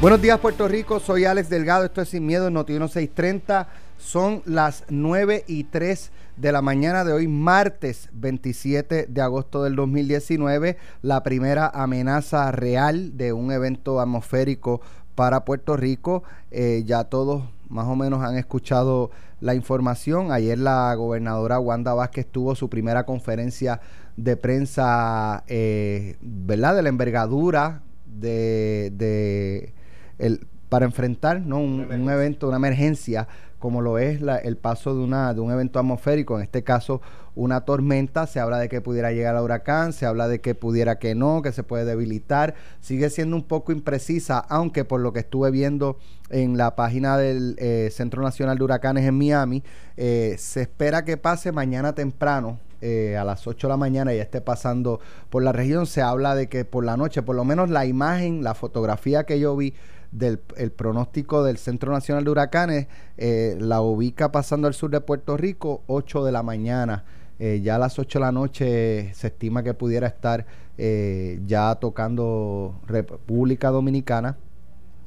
Buenos días Puerto Rico, soy Alex Delgado, esto es Sin Miedo en Noti 630. Son las 9 y 3 de la mañana de hoy, martes 27 de agosto del 2019, la primera amenaza real de un evento atmosférico para Puerto Rico. Eh, ya todos más o menos han escuchado la información. Ayer la gobernadora Wanda Vázquez tuvo su primera conferencia de prensa, eh, ¿verdad? De la envergadura de el, para enfrentar ¿no? un, evento, una emergencia como lo es el paso de, una, de un evento atmosférico, en este caso una tormenta, se habla de que pudiera llegar al huracán, se habla de que pudiera que no, que se puede debilitar, sigue siendo un poco imprecisa, aunque por lo que estuve viendo en la página del eh, Centro Nacional de Huracanes en Miami, eh, se espera que pase mañana temprano, eh, a las 8 de la mañana ya esté pasando por la región. Se habla de que por la noche, por lo menos la imagen, la fotografía que yo vi del el pronóstico del Centro Nacional de Huracanes eh, la ubica pasando al sur de Puerto Rico 8 de la mañana. Eh, ya a las 8 de la noche se estima que pudiera estar eh, ya tocando República Dominicana.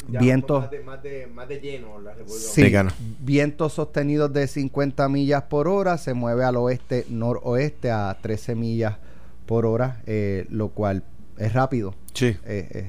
vientos más de, más, de, lleno la República vientos sostenidos de 50 millas por hora, se mueve al oeste noroeste a 13 millas por hora, lo cual es rápido. Sí,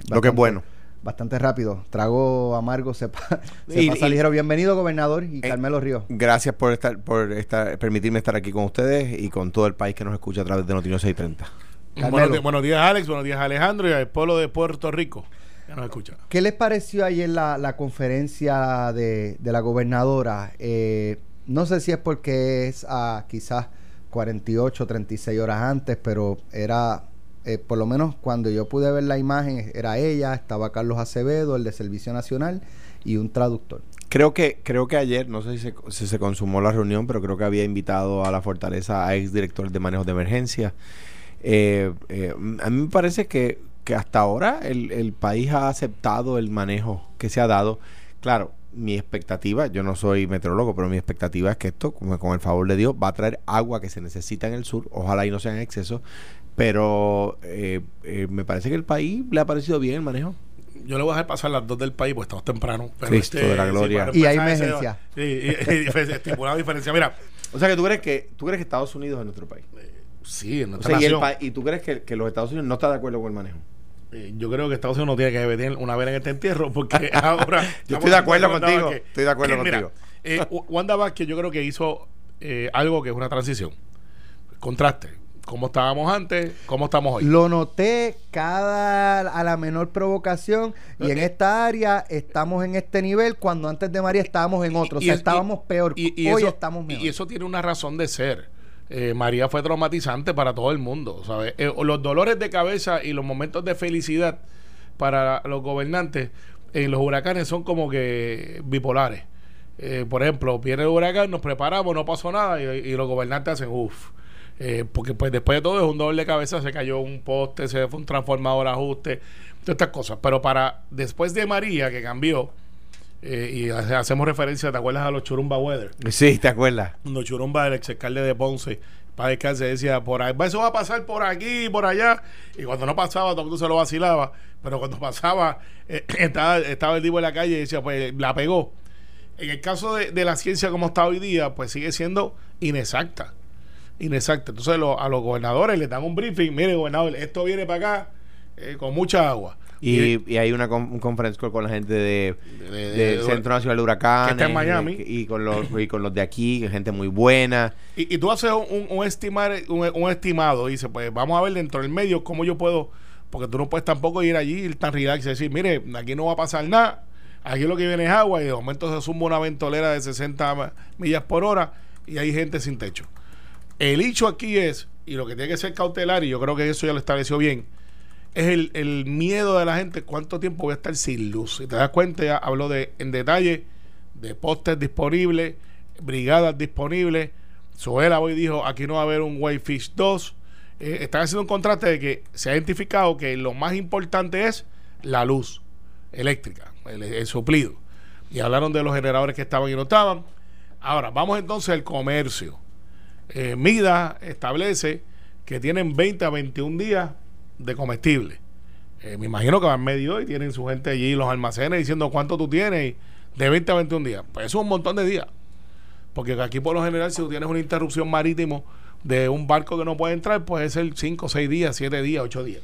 lo que es bueno bastante rápido. Trago amargo, se, pasa ligero. Bienvenido, gobernador y eh, Carmelo Ríos. Gracias por estar, por estar, permitirme estar aquí con ustedes y con todo el país que nos escucha a través de Noticias 630. Buenos, buenos, días, Alex. Buenos días, Alejandro y al pueblo de Puerto Rico que nos escucha. ¿Qué les pareció ayer la, la conferencia de, de la gobernadora? Eh, no sé si es porque es a quizás 48, 36 horas antes, pero era eh, por lo menos cuando yo pude ver la imagen, era ella, estaba Carlos Acevedo, el de Servicio Nacional, y un traductor. Creo que, creo que ayer, no sé si se, consumó la reunión, pero creo que había invitado a la Fortaleza a ex director de manejo de emergencia. Eh, eh, a mí me parece que, que hasta ahora el, el, país ha aceptado el manejo que se ha dado. Claro, mi expectativa, yo no soy meteorólogo, pero mi expectativa es que esto, con, con el favor de Dios, va a traer agua que se necesita en el sur, ojalá y no sea en exceso, pero eh, eh, me parece que el país le ha parecido bien el manejo. Yo le voy a dejar pasar las dos del país, porque estamos temprano. Pero Cristo este, de la gloria. y hay emergencia. Sí, y, diferencia. Mira. O sea que tú crees que tú crees que Estados Unidos es nuestro país. Eh, sí, en nuestra nación. Y, tú crees que, que, los Estados Unidos no están de acuerdo con el manejo. yo creo que Estados Unidos no tiene que tener una vez en este entierro, porque ahora. yo estoy de acuerdo contigo. estoy de acuerdo contigo. Mira, Wanda Vázquez, yo creo que hizo algo que es una transición. Contraste cómo estábamos antes, cómo estamos hoy. Lo noté cada a la menor provocación y en esta área estamos en este nivel cuando antes de María estábamos en otro, o sea, estábamos peor. Y, hoy estamos mejor. Y eso tiene una razón de ser. Eh, María fue traumatizante para todo el mundo, ¿sabes? Eh, los dolores de cabeza y los momentos de felicidad para los gobernantes en los huracanes son como que bipolares. Eh, por ejemplo, viene el huracán, nos preparamos, no pasó nada y, y los gobernantes hacen uff eh, porque pues después de todo es un doble cabeza, se cayó un poste, se fue un transformador ajuste, todas estas cosas. Pero para después de María, que cambió, eh, y hacemos referencia, ¿te acuerdas a los Churumba Weather? Sí, ¿te acuerdas? Los Churumba, el ex alcalde de Ponce, para se decía, por ahí, eso va a pasar por aquí, por allá. Y cuando no pasaba, todo el mundo se lo vacilaba. Pero cuando pasaba, eh, estaba, estaba el tipo en la calle y decía, pues la pegó. En el caso de, de la ciencia como está hoy día, pues sigue siendo inexacta inexacta. Entonces a los gobernadores les dan un briefing, mire gobernador, esto viene para acá eh, con mucha agua. Y, hay una un conference call con la gente de, Centro Nacional de Huracanes. está en Miami. Y, con los, y con los de aquí, gente muy buena. Y, tú haces un, un, estimar, un, estimado, dice, pues vamos a ver dentro del medio cómo yo puedo, porque tú no puedes tampoco ir allí ir tan relax y decir, mire, aquí no va a pasar nada, aquí lo que viene es agua y de momento se suma una ventolera de 60 millas por hora y hay gente sin techo. El hecho aquí es, y lo que tiene que ser cautelar, y yo creo que eso ya lo estableció bien, es el, miedo de la gente, cuánto tiempo voy a estar sin luz. Si te das cuenta, ya hablo de, en detalle de postes disponibles, brigadas disponibles. Soela hoy dijo, aquí no va a haber un Whitefish 2. Eh, están haciendo un contraste de que se ha identificado que lo más importante es la luz eléctrica, el, el suplido. Y hablaron de los generadores que estaban y no estaban. Ahora, vamos entonces al comercio. Eh, MIDA establece que tienen 20 a 21 días de comestible. Eh, me imagino que van medio y tienen su gente allí, los almacenes, diciendo cuánto tú tienes, de 20 a 21 días. Pues eso es un montón de días. Porque aquí por lo general, si tú tienes una interrupción marítimo de un barco que no puede entrar, puede ser 5, 6 días, 7 días, 8 días.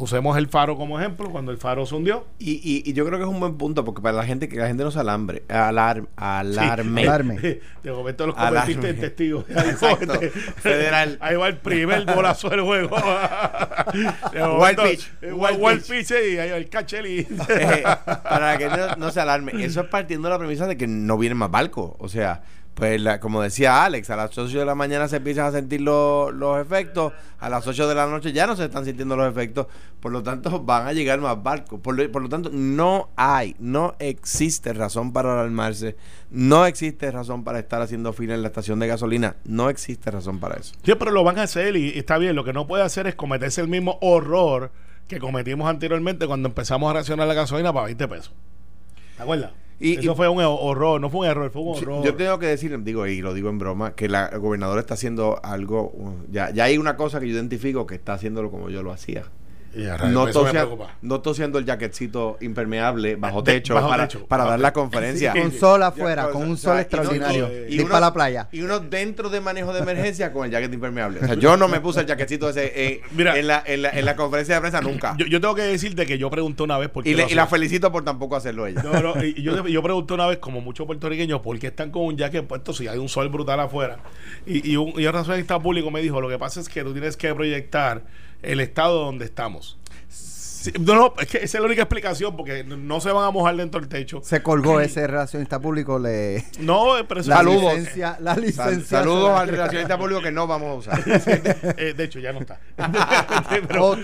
Usemos el faro como ejemplo, cuando el faro se hundió. Y, y, y yo creo que es un buen punto, porque para la gente, que la gente no se alambre, alar, alarme. Alarme. De momento los convertiste en testigos. Exacto. Federal. Ahí va el primer bolazo del juego. De Wild momento, pitch. eh, Wild Wild, pitch. pitch y ahí va el cacheli. Eh, para que no, no se alarme. Eso es partiendo de la premisa de que no vienen más barcos. O sea, pues la- como decía Alex, a las 8 de la mañana se empiezan a sentir los, los efectos, a las 8 de la noche ya no se están sintiendo los efectos, por lo tanto van a llegar más barcos. Por lo, por lo tanto, no hay, no existe razón para alarmarse, no existe razón para estar haciendo fila en la estación de gasolina, no existe razón para eso. Siempre lo van a hacer y, y está bien. Lo que no puede hacer es cometerse el mismo horror que cometimos anteriormente cuando empezamos a racionar la gasolina para 20 pesos. ¿Te acuerdas? Y- Eso y- fue un horror, no fue un error, fue un horror. Yo tengo que decir, digo, y lo digo en broma, que la, el gobernador está haciendo algo, ya, ya hay una cosa que yo identifico que está haciéndolo como yo lo hacía. No tosia- no tosiendo el jaquetcito impermeable bajo De- techo bajo para, techo. para Bajo dar la conferencia. Sí. Con sol afuera, Ya, con o un sea, sol y no- extraordinario. y- uno- para la playa. Y uno dentro de manejo de emergencia con el jacket impermeable. O sea, yo no me puse el jaquetito ese eh, Mira. en, la, en, la, en la conferencia de prensa nunca. Yo, yo tengo que decirte que yo pregunté una vez por qué y, le- y la felicito por tampoco hacerlo ella. No, no, y yo, yo pregunté una vez, como muchos puertorriqueños, ¿por qué están con un jacket puesto si hay un sol brutal afuera? Y, y un, y un público me dijo, lo que pasa es que tú tienes que proyectar el estado donde estamos. Sí, no, no, es que esa es la única explicación, porque no- no se van a mojar dentro del techo. Se colgó ese relacionista público. Le, No, pero la Saludos. licencia. La Sal- licencia saludos al relacionista público que no vamos a usar. Eh, de hecho, ya no está. pero,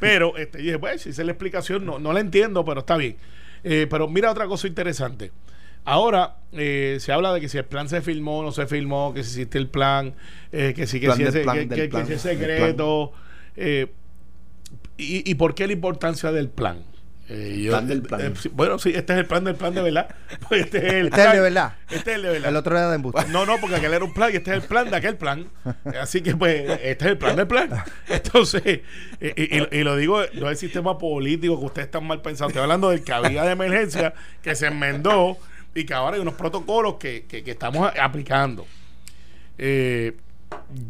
pero este, dije, pues, si esa es la explicación, no, no la entiendo, pero está bien. Eh, pero mira otra cosa interesante. Ahora eh, se habla de que si el plan se filmó o no se filmó, que si existe el plan, eh, que si, que Plan si plan que- del que- que plan si es secreto. Eh, y, ¿Y por qué la importancia del plan? Eh, yo- Plan del plan. eh, bueno, sí, este es el plan del plan de verdad. Pues este es el, Este es el de verdad. Este es el de verdad. El otro era de embuste. No, no, porque aquel era un plan y este es el plan de aquel plan. Así que, pues, este es el plan del plan. Entonces, eh, y, y- y lo digo, no es el sistema político que ustedes están mal pensando. Estoy hablando del que había de emergencia, que se enmendó y que ahora hay unos protocolos que, que- que estamos aplicando. Eh,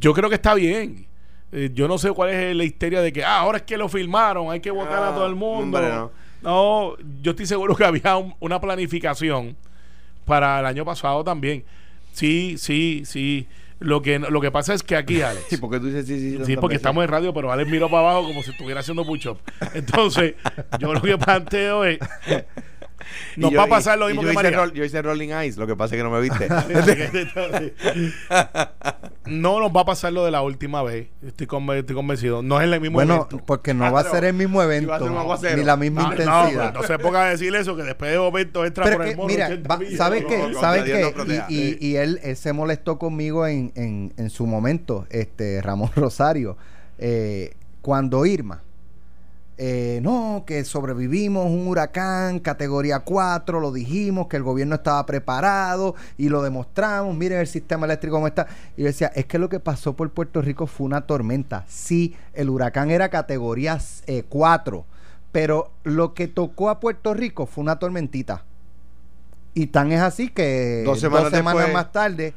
yo creo que está bien. Eh, yo no sé cuál es la histeria de que ah, ahora es que lo filmaron, hay que votar a Ah, todo el mundo. hombre, no. No, yo estoy seguro que había un- una planificación para el año pasado también. Sí, sí, sí. Lo que, lo que pasa es que aquí, Alex. Sí, porque tú dices sí, sí, Sí, porque estamos en radio, pero Alex miró para abajo como si estuviera haciendo push-up. Entonces, yo lo que planteo es. Nos yo- va a pasar lo mismo yo que hice María. roll- yo hice Rolling Eyes, lo que pasa es que no me viste. no nos va a pasar lo de la última vez. Estoy, conven- estoy convencido. No es el mismo Bueno, evento. porque no va a ser el mismo evento, va a ser un aguacero. ni la misma No, no, intensidad. no se ponga a decir eso, que después de momento entra Pero por que, el mono. mira, 80 va- millas. ¿sabes qué? ¿Sabes qué? Y, y- y él, él se molestó conmigo en, en, en su momento, este Ramón Rosario, eh, cuando Irma, eh, no, que sobrevivimos un huracán categoría 4, lo dijimos, que el gobierno estaba preparado y lo demostramos, miren el sistema eléctrico cómo está. Y yo decía, es que lo que pasó por Puerto Rico fue una tormenta. Sí, el huracán era categoría 4, pero lo que tocó a Puerto Rico fue una tormentita. Y tan es así que Dos dos semanas después- más tarde.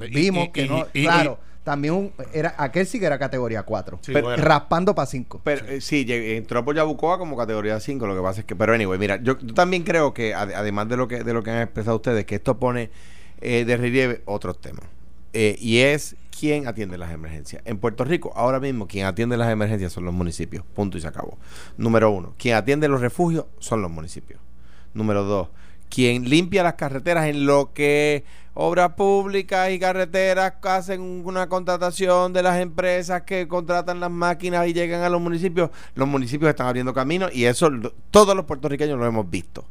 Y- vimos y- que y- no, y- y- claro, también un, era aquel sí que era categoría 4, Sí, Pero- bueno. raspando para 5. Pero eh, sí, entró por Yabucoa como categoría 5, lo que pasa es que, pero anyway, mira, yo, yo también creo que ade- además de lo que de lo que han expresado ustedes, que esto pone eh, de relieve otros temas. Eh, y es quién atiende las emergencias. En Puerto Rico, ahora mismo, quien atiende las emergencias son los municipios. Punto y se acabó. Número uno, quien atiende los refugios son los municipios. Número dos, quien limpia las carreteras en lo que obras públicas y carreteras hacen una contratación de las empresas que contratan las máquinas y llegan a los municipios, los municipios están abriendo camino y eso todos los puertorriqueños lo hemos visto.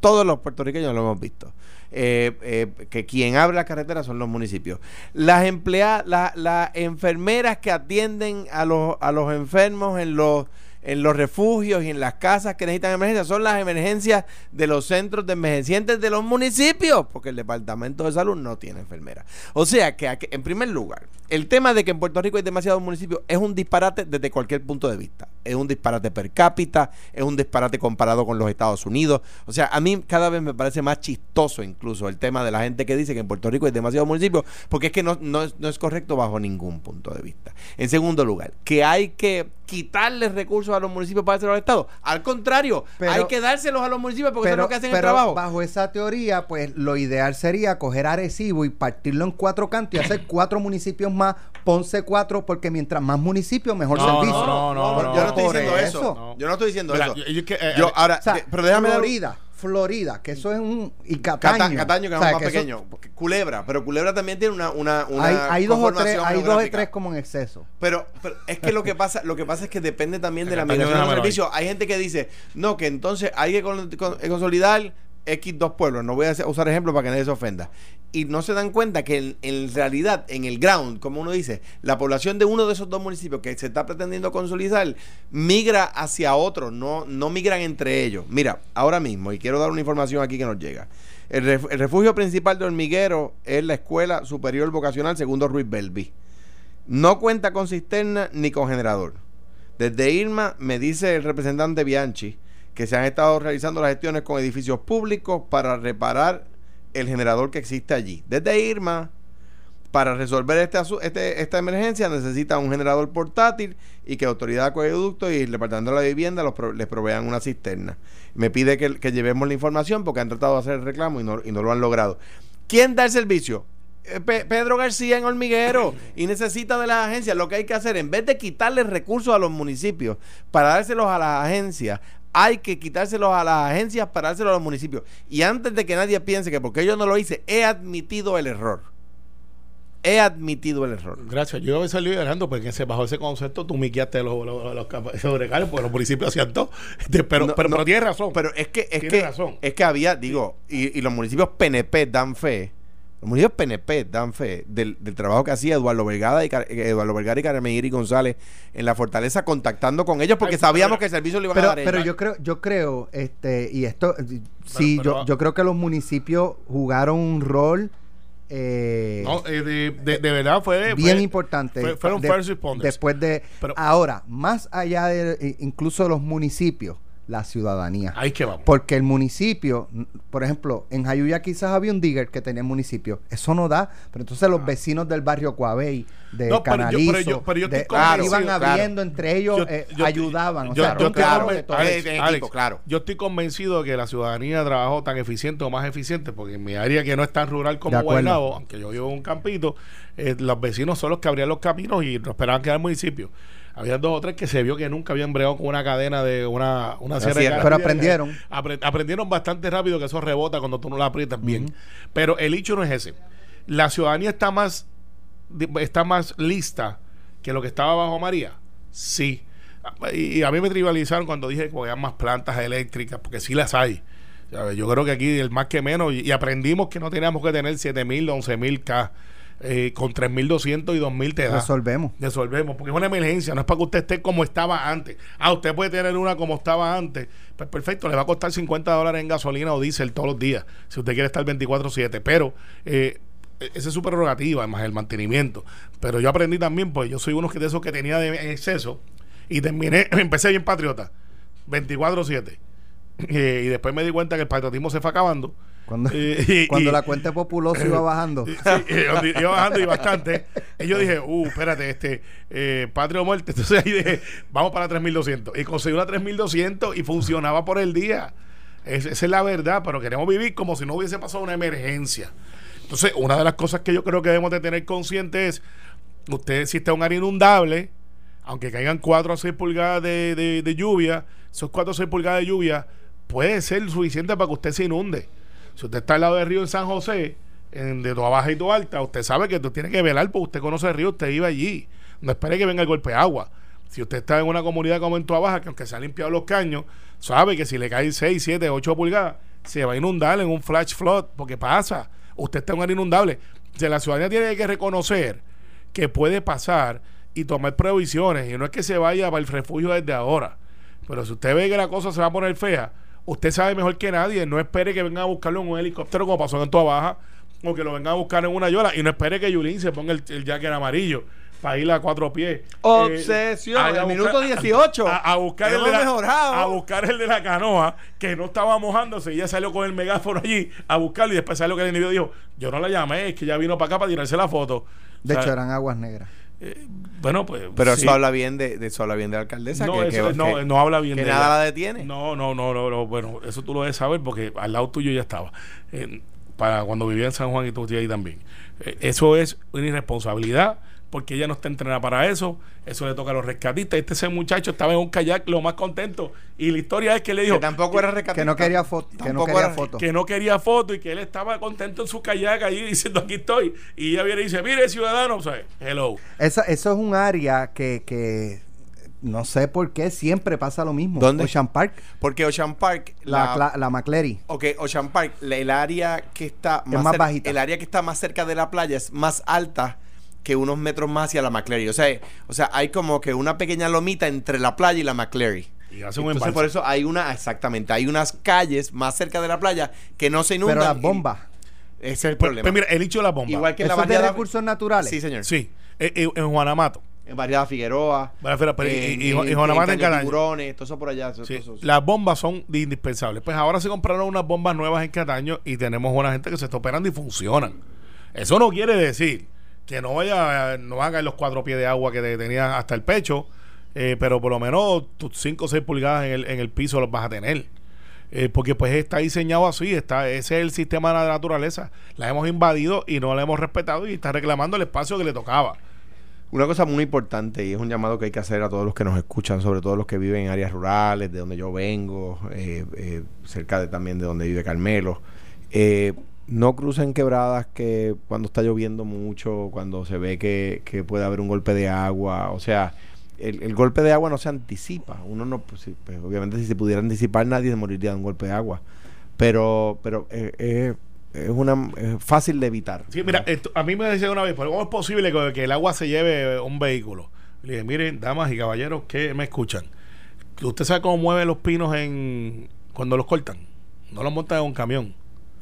Todos los puertorriqueños lo hemos visto. Eh, eh, que quien abre las carreteras son los municipios. Las empleadas, la- las enfermeras que atienden a los, a los enfermos en los en los refugios y en las casas que necesitan emergencia son las emergencias de los centros de envejecientes de los municipios, porque el Departamento de Salud no tiene enfermera. O sea que, en primer lugar, el tema de que en Puerto Rico hay demasiados municipios es un disparate desde cualquier punto de vista. Es un disparate per cápita, es un disparate comparado con los Estados Unidos. O sea, a mí cada vez me parece más chistoso incluso el tema de la gente que dice que en Puerto Rico hay demasiados municipios, porque es que no, no, no es correcto bajo ningún punto de vista. En segundo lugar, que hay que quitarles recursos a los municipios para hacerlo al Estado. Al contrario, hay que dárselos a los municipios porque son los que hacen el trabajo. Bajo esa teoría, pues lo ideal sería coger Arecibo y partirlo en cuatro cantos y hacer cuatro municipios más, Ponce cuatro, porque mientras más municipios, mejor servicio. No, no, no, yo no estoy diciendo eso. Yo no estoy diciendo eso. Eh, yo, ahora, pero déjame Florida. Florida, que eso es un. Y Cataño. Cataño, que es más pequeño. Culebra, pero Culebra también tiene una. una, hay, dos o tres, hay dos o tres como en exceso. Pero, es que lo que pasa lo que pasa es que depende también de la migración de servicios. Hay gente que dice, no, que entonces hay que consolidar X dos pueblos, no voy a usar ejemplos para que nadie se ofenda, y no se dan cuenta que en, realidad, en el ground, como uno dice, la población de uno de esos dos municipios que se está pretendiendo consolidar migra hacia otro, no, no migran entre ellos. Mira, ahora mismo, y quiero dar una información aquí que nos llega. El, refugio principal de Hormiguero es la Escuela Superior Vocacional Segundo Ruiz Belvi. No cuenta con cisterna ni con generador. Desde Irma, me dice el representante Bianchi, que se han estado realizando las gestiones con edificios públicos para reparar el generador que existe allí. Desde Irma, para resolver este, este, esta emergencia necesita un generador portátil y que Autoridad de Acueducto y el Departamento de la Vivienda les provean una cisterna. Me pide que, llevemos la información porque han tratado de hacer el reclamo y no, y no lo han logrado. ¿Quién da el servicio? Eh, Pedro García en Hormiguero y necesita de las agencias. Lo que hay que hacer, en vez de quitarle recursos a los municipios para dárselos a las agencias, hay que quitárselos a las agencias para dárselos a los municipios. Y antes de que nadie piense que porque yo no lo hice, he admitido el error. He admitido el error. Gracias. Yo he salido llorando porque bajo ese concepto tú miquiaste los, los, los, los porque los municipios hacían todo. Pero, pero, no, tienes razón. Pero es que, es que, es que había, digo, y, y los municipios PNP dan fe los municipios PNP dan fe del, trabajo que hacía Eduardo Vergara y, Eduardo Vergara y Carmen González en la fortaleza contactando con ellos porque sabíamos que el servicio le iba a dar. Pero yo creo, yo creo, este, y esto, sí, yo, yo creo que los municipios jugaron un rol eh, no, eh, de, de, verdad fue bien importante. fueron first responders. Después de. ahora, más allá de incluso los municipios, la ciudadanía. Ahí que vamos. Porque el municipio, por ejemplo, en Jayuya quizás había un digger que tenía municipio. Eso no da, pero entonces los ah. vecinos del barrio Coabey, de no, Canalizo, pero yo, pero yo, de, iban habiendo entre ellos, eh, ayudaban. yo, estoy claro, yo estoy convencido de que la ciudadanía trabajó tan eficiente o más eficiente, porque en mi área que no es tan rural como Guaynabo, aunque yo vivo en un campito, eh, los vecinos son los que abrían los caminos y no esperaban que era el municipio había dos o tres que se vio que nunca habían bregado con una cadena de una, una sierra. Pero aprendieron. aprendieron bastante rápido que eso rebota cuando tú no la aprietas bien. Pero el hecho no es ese. La ciudadanía está más, está más lista que lo que estaba bajo María. Sí. Y, a mí me tribalizaron cuando dije que había más plantas eléctricas, porque sí las hay. Yo creo que aquí el más que menos, y, aprendimos que no teníamos que tener 7000, 11000 K eh, con 3.200 y 2.000 te da. Resolvemos. Resolvemos, porque es una emergencia, no es para que usted esté como estaba antes. Ah, usted puede tener una como estaba antes. Pues perfecto, le va a costar 50 dólares en gasolina o diésel todos los días, si usted quiere estar 24-7. Pero eh, esa es su prerrogativa, además el mantenimiento. Pero yo aprendí también, pues yo soy uno de esos que tenía de exceso y terminé, empecé bien patriota, 24-7. Eh, y después me di cuenta que el patriotismo se fue acabando cuando, cuando la cuenta populosa iba bajando. Sí, iba bajando y bastante. Y yo dije, uh, espérate, este, eh, patria o muerte. Entonces ahí dije, vamos para 3200. Y conseguí una 3200 y funcionaba por el día. esa es la verdad, pero queremos vivir como si no hubiese pasado una emergencia. Entonces, una de las cosas que yo creo que debemos de tener consciente es, usted si está un área inundable, aunque caigan 4 o 6 pulgadas de, de, de lluvia, esos 4 o 6 pulgadas de lluvia puede ser suficiente para que usted se inunde. Si usted está al lado del río en San José, en, de toda baja y toda alta, usted sabe que usted tiene que velar porque usted conoce el río, usted iba allí. No espere que venga el golpe de agua. Si usted está en una comunidad como en Toa Baja, que aunque se han limpiado los caños, sabe que si le caen 6, 7, 8 pulgadas, se va a inundar en un flash flood, porque pasa. Usted está en un área inundable. O la ciudadanía tiene que reconocer que puede pasar y tomar previsiones. Y no es que se vaya para el refugio desde ahora. Pero si usted ve que la cosa se va a poner fea, usted sabe mejor que nadie. No espere que vengan a buscarlo en un helicóptero como pasó en Toa Baja, o que lo vengan a buscar en una yola. Y no espere que Yulín se ponga el, el jacket amarillo para ir a cuatro pies. Obsesión, a- a el buscar- minuto 18. A, a buscar el de la, mejorado. a buscar el de la canoa, que no estaba mojándose, y ella salió con el megáfono allí a buscarlo, y después salió que el individuo dijo, yo no la llamé, es que ella vino para acá para tirarse la foto. De O sea, hecho, eran aguas negras. Eh, bueno, pues. Pero sí. eso habla bien de, de eso habla bien de la alcaldesa. No, que, eso que- no, que- no habla bien que de nada la detiene. No, no, no, no, no, bueno, eso tú lo debes saber porque al lado tuyo ya estaba. Eh, para cuando vivía en San Juan y tú ahí también. Eh, eso es una irresponsabilidad porque ella no está entrenada para eso. Eso le toca a los rescatistas. Este ese muchacho estaba en un kayak lo más contento. Y la historia es que le dijo que tampoco era rescatista. Que no quería foto. Que no quería era- foto. que no quería foto y que él estaba contento en su kayak allí diciendo aquí estoy. Y ella viene y dice, mire ciudadano, o sea, hello. Esa, eso es un área que, que no sé por qué siempre pasa lo mismo. ¿Dónde? Ocean Park, Porque Ocean Park. la, la, la McCleary. Ok, Ocean Park, la- el área que está Es más bajita. El área que está más cerca de la playa es más alta que unos metros más hacia la McCleary. O sea, o sea, hay como que una pequeña lomita entre la playa y la McCleary. Y hace un Entonces, por eso hay una, exactamente, hay unas calles más cerca de la playa que no se inundan. Pero las y- bombas. Ese es el Pues, problema. pues mira, el hecho de la bomba. Igual que en la Eso es de recursos naturales. Sí, señor. Sí, eh, eh, en Juanamato. En barriada Figueroa. Pero- pero- y- en- y- y en- Juanamata en Caño Cadaño. Tiburones, todo eso por allá. Sí, eso- Las bombas son indispensables. Pues ahora se compraron unas bombas nuevas en Cataño y tenemos una gente que se está operando y funcionan. Eso no quiere decir que no vaya, no van a caer los cuatro pies de agua que te tenían hasta el pecho, eh, pero por lo menos tus 5 o 6 pulgadas en el, en el piso los vas a tener. Eh, porque pues está diseñado así, está, ese es el sistema de la naturaleza. La hemos invadido y no la hemos respetado y está reclamando el espacio que le tocaba. Una cosa muy importante y es un llamado que hay que hacer a todos los que nos escuchan, sobre todo los que viven en áreas rurales, de donde yo vengo, eh, eh, cerca de, también de donde vive Carmelo. No crucen quebradas que cuando está lloviendo mucho, cuando se ve que, que puede haber un golpe de agua, o sea, el, el golpe de agua no se anticipa. Uno no, pues, sí, pues, obviamente si se pudiera anticipar nadie se moriría de un golpe de agua, pero, pero eh, eh, es una es fácil de evitar. Sí, mira, esto- a mí me decía una vez, ¿pero ¿cómo es posible que, que el agua se lleve un vehículo? Le dije, miren, damas y caballeros que me escuchan, ¿usted sabe cómo mueven los pinos en cuando los cortan? No los montan en un camión,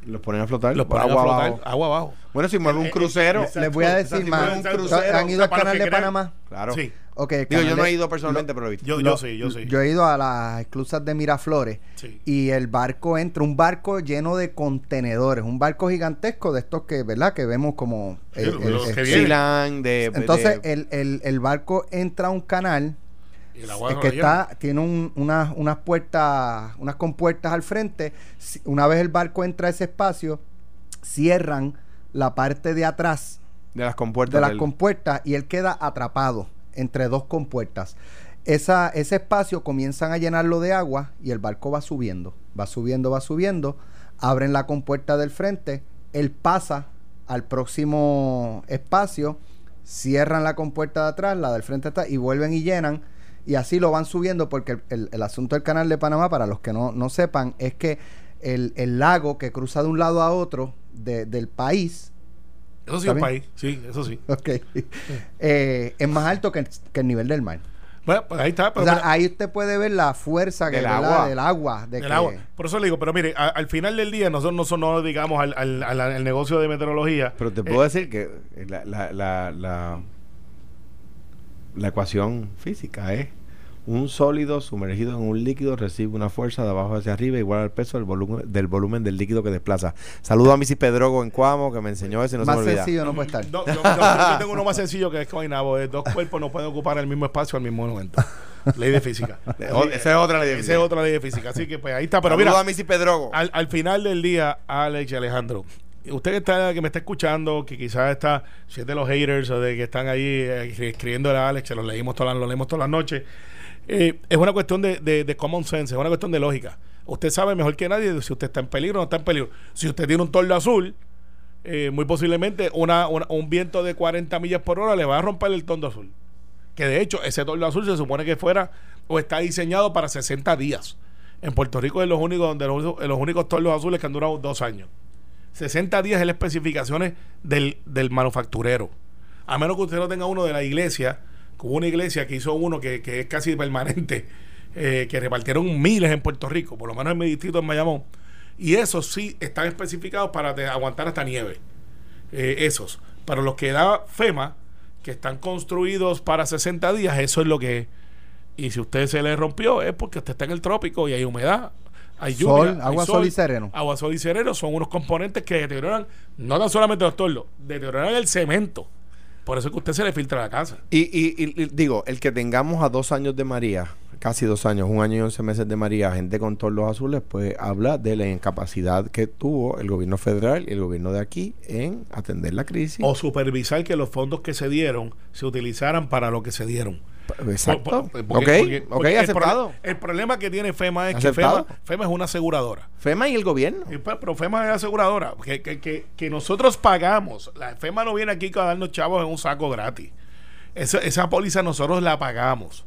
Los ponen a flotar, los ponen agua a flotar, abajo. agua abajo. Bueno, si mueve un Eh, eh, crucero. exacto. Les voy a decir si más. un Exacto. crucero, ¿Han ido al canal de Panamá? Claro. Sí, Ok, el Digo, yo no he ido personalmente, pero lo he visto. yo, lo- yo sí, yo sí. Yo he ido a las esclusas de Miraflores Sí. y el barco entra, un barco lleno de contenedores, un barco gigantesco de estos que, ¿verdad? Que vemos como... Sí, el- lo- el- el- que de. entonces, de- el, el- el barco entra a un canal el agua es que está, tiene un- unas, unas puertas, unas compuertas al frente. Una vez el barco entra a ese espacio, cierran la parte de atrás de las compuertas. de las del- compuertas y él queda atrapado entre dos compuertas. Esa, ese espacio comienzan a llenarlo de agua y el barco va subiendo, va subiendo, va subiendo, abren la compuerta del frente, él pasa al próximo espacio, cierran la compuerta de atrás, la del frente está y vuelven y llenan y así lo van subiendo porque el, el- el asunto del canal de Panamá, para los que no, no sepan, es que el, el lago que cruza de un lado a otro de- del país, Eso sí ¿Está es bien? país, sí, eso sí. Ok. Eh, es más alto que el, que el nivel del mar. Bueno, pues ahí está. O Pero sea, mira, ahí usted puede ver la fuerza que Del ¿verdad? agua. del agua. De del que- agua. Por eso le digo, pero mire, a- al final del día nosotros no, son- no nos dedicamos al, al- al- al negocio de meteorología. Pero te Eh, puedo decir que la, la, la, la, la ecuación física es un sólido sumergido en un líquido recibe una fuerza de abajo hacia arriba igual al peso del volumen del volumen del líquido que desplaza. Saludo a Missy Pedrogo en Cuamo que me enseñó eso y no más se me olvida. sencillo no puede estar. No, yo, yo- yo tengo uno más sencillo que es Coinabo. eh, Dos cuerpos no pueden ocupar el mismo espacio al mismo momento. Ley de física. O- Esa es otra ley de Esa es otra ley de física. Así que pues ahí está. Pero Saludo mira, a Missy Pedrogo. al, al final del día, Alex y Alejandro, usted que está que me está escuchando, que quizás está, si es de los haters o de que están ahí eh, escribiéndole a Alex, que los leímos todas, las- lo leemos todas las noches, eh, es una cuestión de, de- common sense, es una cuestión de lógica. Usted sabe mejor que nadie si usted está en peligro o no está en peligro. Si usted tiene un tordo azul, eh, muy posiblemente una, una- un viento de 40 millas por hora le va a romper el tordo azul. Que de hecho, ese tordo azul se supone que fuera o está diseñado para 60 días. En Puerto Rico es los únicos, donde los, los únicos tordos azules que han durado dos años. 60 días es las especificaciones del, del manufacturero. A menos que usted no tenga uno de la iglesia, como una iglesia que hizo uno que, que es casi permanente, eh, que repartieron miles en Puerto Rico, por lo menos en mi distrito en Bayamón. Y esos sí están especificados para aguantar hasta nieve. Eh, esos. Para los que da FEMA, que están construidos para 60 días, eso es lo que es. Y si usted se le rompió, es porque usted está en el trópico y hay humedad. Hay Sol, lluvia, hay agua, sol y sereno. Agua, sol y sereno son unos componentes que deterioran, no tan solamente los torlos, deterioran el cemento. Por eso es que a usted se le filtra la casa. Y, y- y- y digo, el que tengamos a dos años de María, casi dos años, un año y once meses de María, gente con torlos azules, pues habla de la incapacidad que tuvo el gobierno federal y el gobierno de aquí en atender la crisis. O supervisar que los fondos que se dieron se utilizaran para lo que se dieron. Exacto. Por- por- ok, porque- ok, porque el aceptado. El, problema que tiene FEMA es Aceptado. que FEMA, FEMA es una aseguradora. FEMA y el gobierno. Pues, Pero FEMA es aseguradora. Que, que, que, que nosotros pagamos. La FEMA no viene aquí a darnos chavos en un saco gratis. Esa, esa póliza nosotros la pagamos.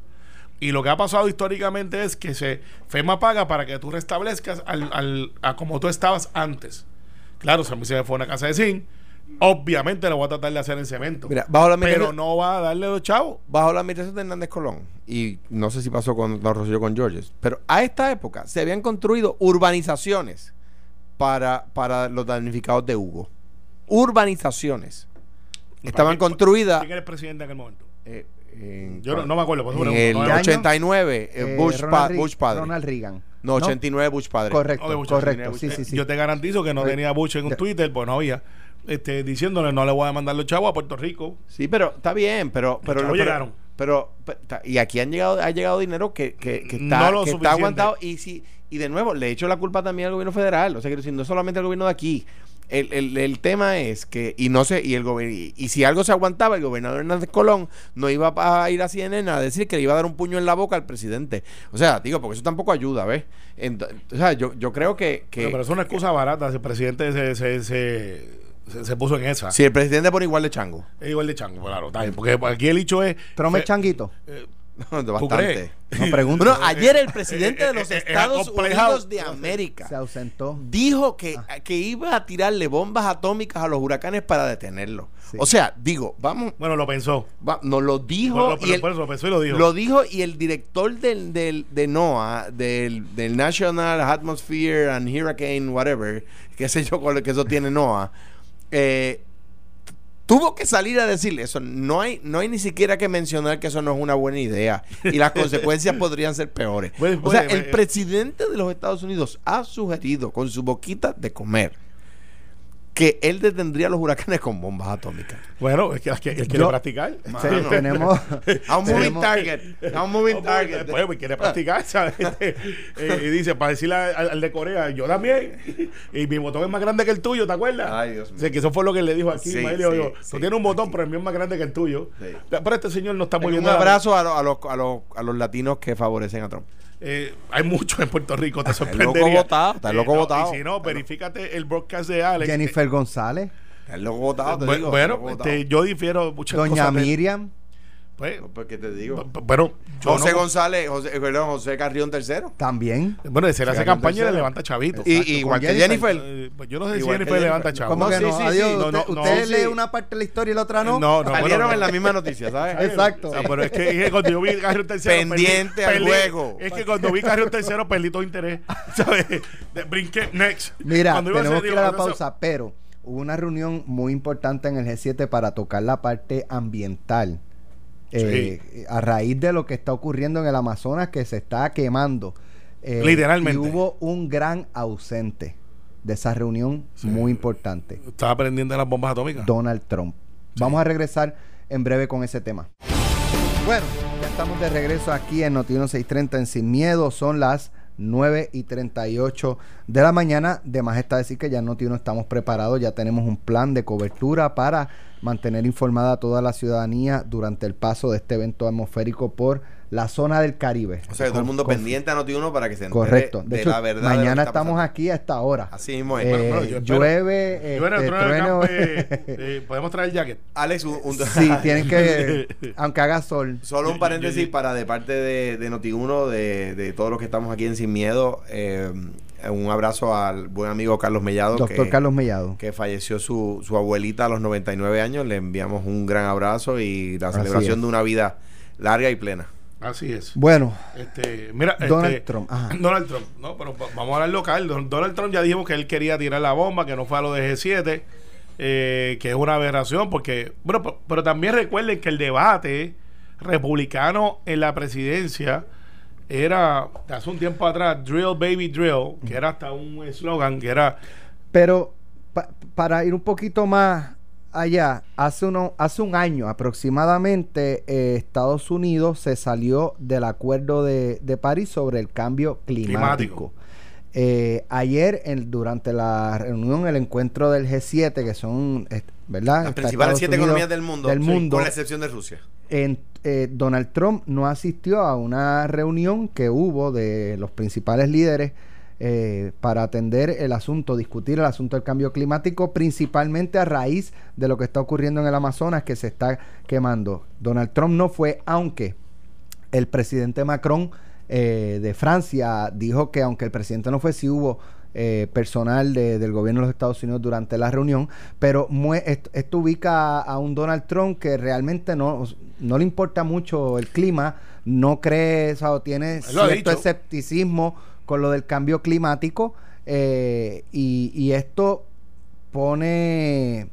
Y lo que ha pasado históricamente es que se FEMA paga para que tú restablezcas al, al- a como tú estabas antes. Claro, si a mí se me fue una casa de zinc, obviamente lo voy a tratar de hacer en cemento. Mira, bajo la pero no va a darle los chavos. bajo la administración de Hernández Colón, y no sé si pasó con Don Rosillo con Georges, pero a esta época se habían construido urbanizaciones para, para los damnificados de Hugo. Urbanizaciones. Estaban ¿Quién- construidas ¿Quién era el presidente en aquel momento? eh, en, Yo no, no me acuerdo. en el no me ¿Qué año? acuerdo. 89, eh, Eh, Bush, Ronald pa- Bush padre. Ronald Reagan. no, 89 Bush padre. Correcto, Bush, correcto. Bush, Sí, sí, sí. Yo te garantizo que no tenía Bush en un Twitter, pues no había. Este, diciéndole, no le voy a mandar los chavos a Puerto Rico. Sí, pero está bien, pero pero, llegaron. pero, y aquí han llegado ha llegado dinero que, que, que está, No lo que está suficiente. aguantado y si y de nuevo le echo la culpa también al gobierno federal, o sea, quiero decir, no solamente al gobierno de aquí. El, el, el tema es que, y no sé, y el y, y si algo se aguantaba, el gobernador Hernández Colón no iba a ir a CNN a decir que le iba a dar un puño en la boca al presidente. O sea, digo, porque eso tampoco ayuda, ¿ves? Ent- o sea, yo, yo creo que, que Pero, pero es una excusa barata. Si el presidente se, se, se, se- se puso en esa. si el presidente pone igual de chango, Es igual de chango, claro. está bien, porque aquí el hecho es. Trump es changuito. eh, bastante. No pregunto. Bueno, ayer el presidente de eh, los eh, eh, Estados. Unidos de América se ausentó. dijo que, que iba a tirarle bombas atómicas a los huracanes para detenerlo. Sí. O sea, digo, vamos, Bueno, lo pensó. va- nos lo dijo Bueno, y pero el- lo pensó y lo dijo. lo dijo y el director del, del, de NOAA, del, del National Atmosphere and Hurricane, whatever, qué sé yo, cuál- que eso tiene NOAA, eh, tuvo que salir a decirle eso. No hay, no hay ni siquiera que mencionar que eso no es una buena idea y las consecuencias podrían ser peores. Pues, o sea, pues, el eh, presidente de los Estados Unidos ha sugerido con su boquita de comer que él detendría los huracanes con bombas atómicas. Bueno, es que él quiere Yo- practicar. Sí, tenemos. A un moving tenemos- target. A un moving target. Pues, pues, quiere practicar, ¿sabes? Eh, y dice, para decirle al, al de Corea, yo también. Y mi botón es más grande que el tuyo, ¿te acuerdas? Ay, Dios mío. O sea, que eso fue lo que le dijo aquí. Sí, sí. Tú tienes un botón, pero el mío es más grande que el tuyo. Sí. Pero este señor no está muy un bien. abrazo a, lo- a los, a, los, a los latinos que favorecen a Trump. Eh, hay muchos en Puerto Rico, te Está sorprendería. loco votado, está loco no, votado. Y si no, verifícate el broadcast de Alex. Jennifer González, El loco votado, te digo. bueno, el loco votado. este, yo difiero muchas Doña cosas. de- Miriam. Pues, No, pues, ¿qué te digo? bu- bueno, José no- González, José, perdón, José Carrión tercero. También. Bueno, se le hace campaña y le levanta chavito. Y, y igual que Jennifer. Jennifer. Eh, pues yo no sé si Igual que Jennifer levanta Jennifer. chavos. ¿Cómo que no? sí, Adiós. sí. No, usted no, usted no, lee sí. una parte de la historia y la otra no. No, no, Salieron bueno, en la misma noticia, ¿sabes? Exacto. Sea, pero es que, es que cuando yo vi Carrión tercero. Pendiente al juego. Es que cuando vi Carrión tercero, perdí todo interés. ¿Sabes? Brinqué, next. Mira, Cuando iba a tenemos que ir a la pausa, pero hubo una reunión muy importante en el G7 para tocar la parte ambiental. Eh, a raíz de lo que está ocurriendo en el Amazonas, que se está quemando. Eh, Literalmente. Y hubo un gran ausente de esa reunión muy importante. Estaba aprendiendo las bombas atómicas. Donald Trump. Vamos a regresar en breve con ese tema. Bueno, ya estamos de regreso aquí en Noticiero 630 en Sin Miedo. Son las 9 y 38 de la mañana. De más está decir que ya Noti1 estamos preparados, ya tenemos un plan de cobertura para mantener informada a toda la ciudadanía durante el paso de este evento atmosférico por la zona del Caribe. O sea, que todo el mundo Con- pendiente a Noti1 para que se entere Correcto. De, de, hecho, la verdad. mañana estamos pasando. aquí a esta hora. Así mismo es. Eh, Bueno, yo llueve, Y bueno, este, trueno eh, eh, podemos traer el jacket. Alex, un, un- Sí, tienen que, aunque haga sol. Solo un paréntesis para de parte de, de Noti1, de, de todos los que estamos aquí en Sin Miedo. eh, un abrazo al buen amigo Carlos Mellado. Doctor que, Carlos Mellado. que falleció su, su abuelita a los 99 años. Le enviamos un gran abrazo y la Así celebración es. de una vida larga y plena. Así es. Bueno, Este, mira, Donald este, Trump, ajá. Donald Trump, no, pero va- vamos a hablar local. Don- Donald Trump ya dijimos que él quería tirar la bomba, que no fue a lo de G7, eh, que es una aberración, porque, bueno, pero, pero también recuerden que el debate republicano en la presidencia era, hace un tiempo atrás, Drill Baby Drill, que era hasta un eslogan, que era, Pero pa- para ir un poquito más allá, hace, uno, hace un año aproximadamente eh, Estados Unidos se salió del acuerdo de, de París sobre el cambio climático. Climático. Eh, ayer, en- durante la reunión, el encuentro del G7, que son, eh, ¿verdad? Las principales siete Unidos, economías del mundo, del sí, mundo con la excepción de Rusia. en- eh, Donald Trump no asistió a una reunión que hubo de los principales líderes eh, para atender el asunto, discutir el asunto del cambio climático, principalmente a raíz de lo que está ocurriendo en el Amazonas, que se está quemando. Donald Trump no fue, aunque el presidente Macron eh, de Francia dijo que aunque el presidente no fue, sí hubo eh, personal de- del gobierno de los Estados Unidos durante la reunión, pero esto ubica a, a un Donald Trump que realmente no, no le importa mucho el clima, no cree, o sea, tiene lo cierto escepticismo con lo del cambio climático eh, y, y esto pone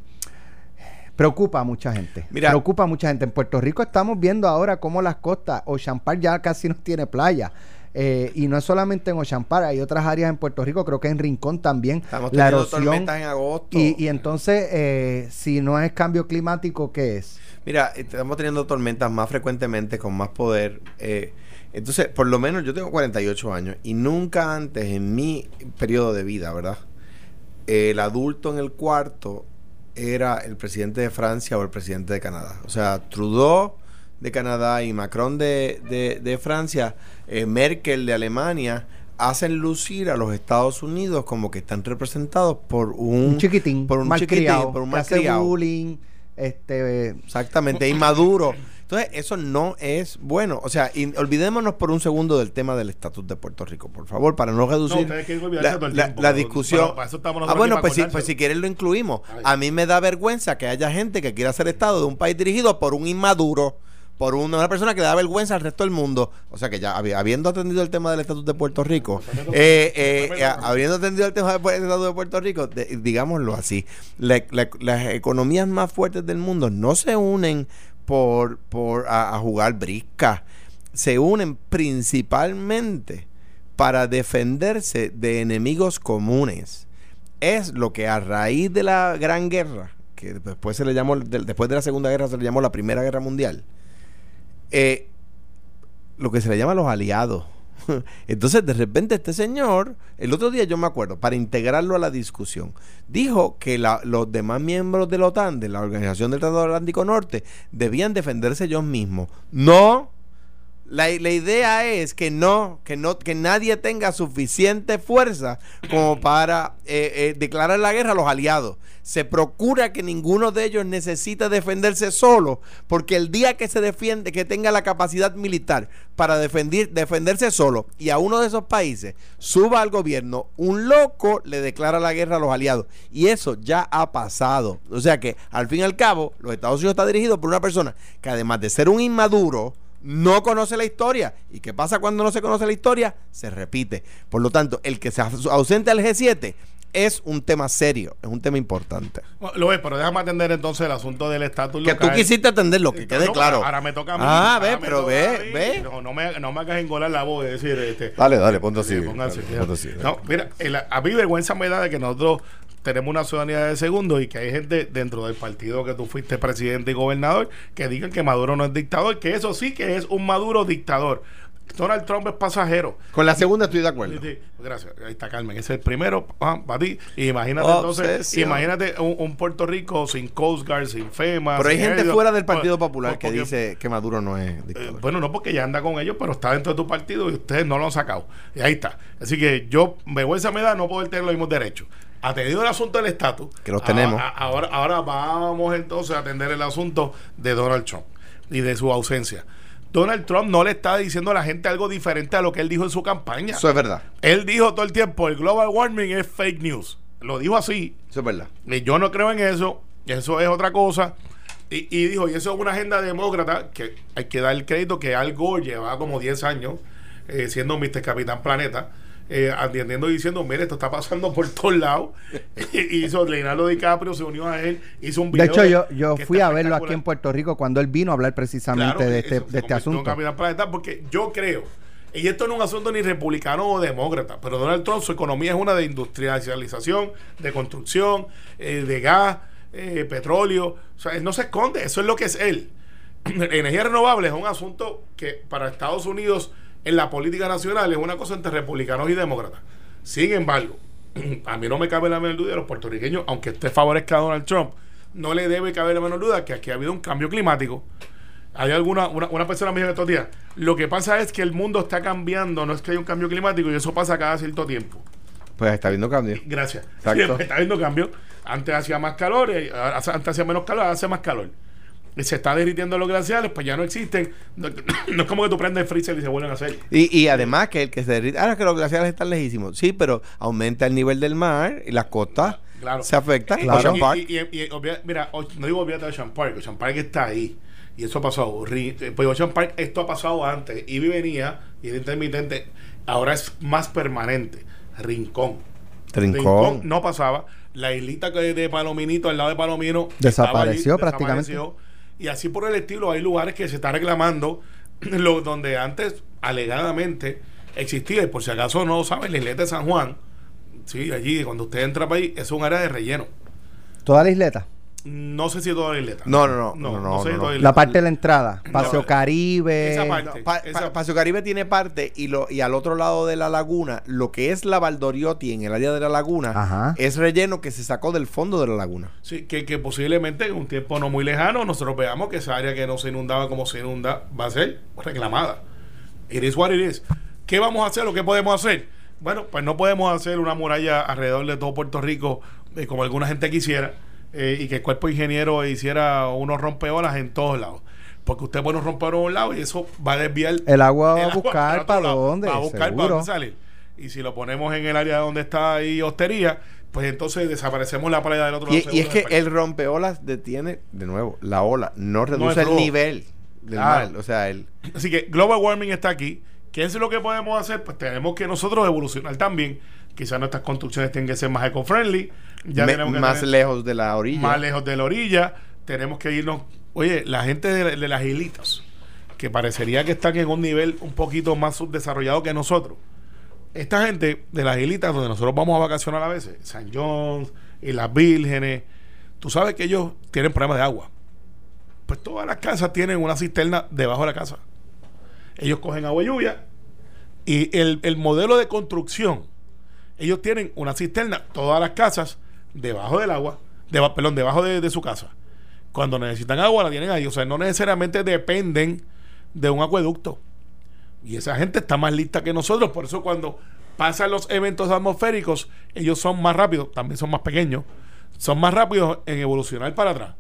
preocupa a mucha gente. Mira. preocupa a mucha gente. En Puerto Rico estamos viendo ahora cómo las costas, Ocean Park ya casi no tiene playa. Eh, y no es solamente en Ocean Park, hay otras áreas en Puerto Rico, creo que en Rincón también. Estamos la teniendo erosión. tormentas en agosto. Y, y entonces, eh, si no es cambio climático, ¿qué es? Mira, estamos teniendo tormentas más frecuentemente, con más poder. eh, entonces, por lo menos yo tengo 48 años y nunca antes en mi periodo de vida, ¿verdad? El adulto en el cuarto era el presidente de Francia o el presidente de Canadá. O sea, Trudeau de Canadá y Macron de, de- de Francia, eh, Merkel de Alemania, hacen lucir a los Estados Unidos como que están representados por un, Un chiquitín, por un malcriado, chiquitín, por un malcriado. bullying, este, Exactamente, inmaduro. Entonces, eso no es bueno. O sea, y olvidémonos por un segundo del tema del estatus de Puerto Rico, por favor, para no reducir la, discusión. para eso estamos ah, bueno, pues si, pues si quieren lo incluimos. Ay. A mí me da vergüenza que haya gente que quiera ser Estado de un país dirigido por un inmaduro, por una, una persona que da vergüenza al resto del mundo. O sea que ya habi- habiendo atendido el tema del estatus de Puerto Rico, eh, eh, eh, habiendo atendido el tema del estatus de Puerto Rico, de- digámoslo así, la- la- las economías más fuertes del mundo no se unen por, por a, a jugar brisca, se unen principalmente para defenderse de enemigos comunes. Es lo que a raíz de la Gran Guerra, que después se le llamó, de- después de la Segunda Guerra se le llamó la Primera Guerra Mundial, eh, lo que se le llama los aliados. Entonces, de repente, este señor, el otro día yo me acuerdo, para integrarlo a la discusión, dijo que los demás miembros de la OTAN, de la Organización del Tratado Atlántico Norte, debían defenderse ellos mismos. No. La, la idea es que no, que no, que nadie tenga suficiente fuerza como para eh, eh, declarar la guerra a los aliados. Se procura que ninguno de ellos necesite defenderse solo, porque el día que se defiende, que tenga la capacidad militar para defender, defenderse solo, y a uno de esos países suba al gobierno, un loco le declara la guerra a los aliados. Y eso ya ha pasado. O sea que, al fin y al cabo, los Estados Unidos está dirigido por una persona que además de ser un inmaduro, no conoce la historia. ¿Y qué pasa cuando no se conoce la historia? Se repite. Por lo tanto, el que se aus- ausente al G7 es un tema serio, es un tema importante. Bueno, Lo es, pero déjame atender entonces el asunto del estatus Que tú local. quisiste atenderlo, que quede No, claro. Ahora me toca a mí. Ah, ve, pero ve, ve. No, no me, no me hagas engolar la voz y decir, este, Dale, dale, ponte así. Dale, ponte así. No, mira, el- a mí vergüenza me da de que nosotros tenemos una ciudadanía de segundo y que hay gente dentro del partido que tú fuiste presidente y gobernador que digan que Maduro no es dictador, que eso sí que es un Maduro dictador. Donald Trump es pasajero. Con la segunda estoy de acuerdo. Sí, sí. Gracias. Ahí está Carmen. Ese es el primero ah, para ti. Imagínate entonces, imagínate un, un Puerto Rico sin Coast Guard, sin FEMA. Pero hay gente fuera del Partido Popular que dice que Maduro no es eh, dictador. bueno, no porque ya anda con ellos, pero está dentro de tu partido y ustedes no lo han sacado. Y ahí está. Así que yo, vergüenza me da no poder tener los mismos derechos. Atendido el asunto del estatus. Que los tenemos. a- Ahora, ahora vamos entonces a atender el asunto de Donald Trump y de su ausencia. Donald Trump no le está diciendo a la gente algo diferente a lo que él dijo en su campaña. Eso es verdad. Él dijo todo el tiempo, el global warming es fake news. Lo dijo así. Eso es verdad. Y yo no creo en eso. Eso es otra cosa. Y, y dijo, y eso es una agenda demócrata que hay que dar el crédito que Al Gore llevaba como 10 años eh, siendo Mr. Capitán Planeta, eh, atendiendo y diciendo, mire, esto está pasando por todos lados. y hizo Leonardo DiCaprio, se unió a él, hizo un De video. hecho, yo, yo fui a verlo aquí en Puerto Rico cuando él vino a hablar precisamente Claro, de este, de este asunto. Porque yo creo, y esto no es un asunto ni republicano o demócrata, pero Donald Trump, su economía es una de industrialización, de construcción, eh, de gas, eh, petróleo. O sea, él no se esconde, eso es lo que es él. Energía renovable es un asunto que para Estados Unidos en la política nacional es una cosa entre republicanos y demócratas. Sin embargo, a mí no me cabe la menor duda de los puertorriqueños, aunque usted favorezca a Donald Trump, no le debe caber la menor duda que aquí ha habido un cambio climático. Hay alguna, una, una persona me dijo estos días, lo que pasa es que el mundo está cambiando, no es que hay un cambio climático y eso pasa cada cierto tiempo. Pues está viendo cambio. Gracias. Exacto. Sí, está viendo cambio. Antes hacía más calor, ahora- antes hacía menos calor, ahora hace más calor. Y se está derritiendo los glaciares, pues ya no existen. No, no es como que tú prendes el freezer y se vuelven a hacer. Y, y además que el que se derrite, ahora que los glaciares están lejísimos, sí, pero aumenta el nivel del mar y las costas Claro. se afectan. Claro. Ocean Y- Park. Y, y- y obvia- mira, o- no digo de Ocean Park, Ocean Park está ahí. Y eso ha pasado. Ri- eh, Pues Ocean Park, esto ha pasado antes. Y venía, y era intermitente. Ahora es más permanente. Rincón. Trincón. no pasaba. La islita que de Palominito, al lado de Palomino, Desapareció prácticamente. Y así por el estilo, hay lugares que se está reclamando, lo, donde antes, alegadamente, existía. Y por si acaso no saben, la isleta de San Juan, sí, allí, cuando usted entra para ahí, es un área de relleno. Toda la isleta. No sé si toda la isleta. No, no, no, no, no, sé no. La parte de la entrada. Paseo No, Caribe. esa parte. Pa- pa- Esa- Paseo Caribe tiene parte y lo y al otro lado de la laguna, lo que es la Valdoriotti en el área de la laguna, Ajá. es relleno que se sacó del fondo de la laguna. Sí, que, que posiblemente en un tiempo no muy lejano nosotros veamos que esa área que no se inundaba como se inunda va a ser reclamada. It is what it is. ¿Qué vamos a hacer o qué podemos hacer? Bueno, pues no podemos hacer una muralla alrededor de todo Puerto Rico eh, como alguna gente quisiera eh, y que el cuerpo ingeniero hiciera unos rompeolas en todos lados. Porque usted pone un rompeolas en un lado y eso va a desviar El agua va a el agua buscar otro para lado. dónde. Va a buscar para seguro. dónde salir. Y si lo ponemos en el área donde está ahí hostería, pues entonces desaparecemos la playa del otro Y, lado. y es que el rompeolas detiene, de nuevo, la ola, no reduce el el, nivel del Claro. mar. O sea, el, Así que global warming está aquí. ¿Qué es lo que podemos hacer? Pues tenemos que nosotros evolucionar también. Quizás nuestras construcciones tienen que ser más eco-friendly. Ya me- más tener lejos de la orilla. más lejos de la orilla. Tenemos que irnos. Oye, la gente de, de las islitas, que parecería que están en un nivel un poquito más subdesarrollado que nosotros. Esta gente de las islitas donde nosotros vamos a vacacionar a veces, San John's y las Vírgenes, tú sabes que ellos tienen problemas de agua. Pues todas las casas tienen una cisterna debajo de la casa. Ellos cogen agua de lluvia y el, el modelo de construcción, ellos tienen una cisterna, todas las casas, debajo del agua, deba- perdón, debajo de, su casa. Cuando necesitan agua la tienen ahí. O sea, no necesariamente dependen de un acueducto. Y esa gente está más lista que nosotros. Por eso cuando pasan los eventos atmosféricos, ellos son más rápidos, también son más pequeños, son más rápidos en evolucionar para atrás.